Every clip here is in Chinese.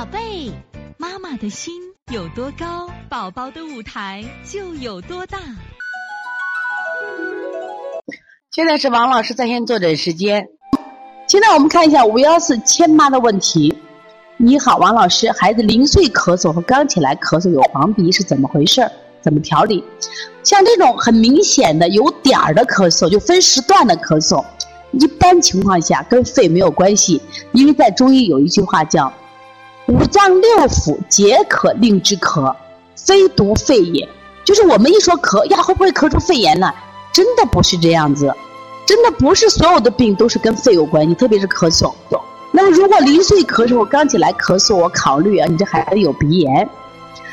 宝贝，妈妈的心有多高，宝宝的舞台就有多大。现在是王老师在线坐诊时间。现在我们看一下五幺四千妈的问题。你好，王老师，孩子零岁咳嗽和刚起来咳嗽有黄鼻是怎么回事？怎么调理？像这种很明显的有点儿的咳嗽，就分时段的咳嗽，一般情况下跟肺没有关系，因为在中医有一句话叫。五脏六腑皆可令之咳，非独肺也。就是我们一说咳呀，会不会咳出肺炎呢？真的不是这样子，真的不是所有的病都是跟肺有关系，特别是咳嗽。那么如果零岁咳嗽，刚起来咳嗽，我考虑啊，你这孩子有鼻炎，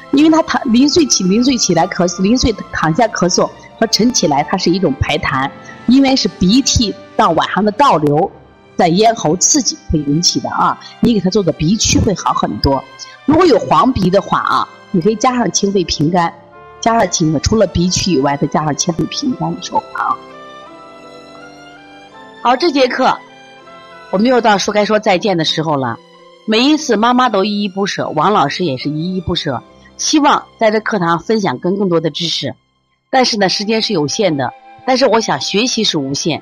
因为他躺零岁起零岁起来咳嗽，零岁躺下咳嗽和晨起来，它是一种排痰，因为是鼻涕到晚上的倒流。在咽喉刺激会引起的啊，你给他做个鼻区会好很多。如果有黄鼻的话啊，你可以加上清肺平肝，加上清肺，除了鼻区以外，再加上清肺平肝的手法啊。好，这节课我们又到说该说再见的时候了。每一次妈妈都依依不舍，王老师也是依依不舍，希望在这课堂分享更更多的知识。但是呢，时间是有限的，但是我想学习是无限。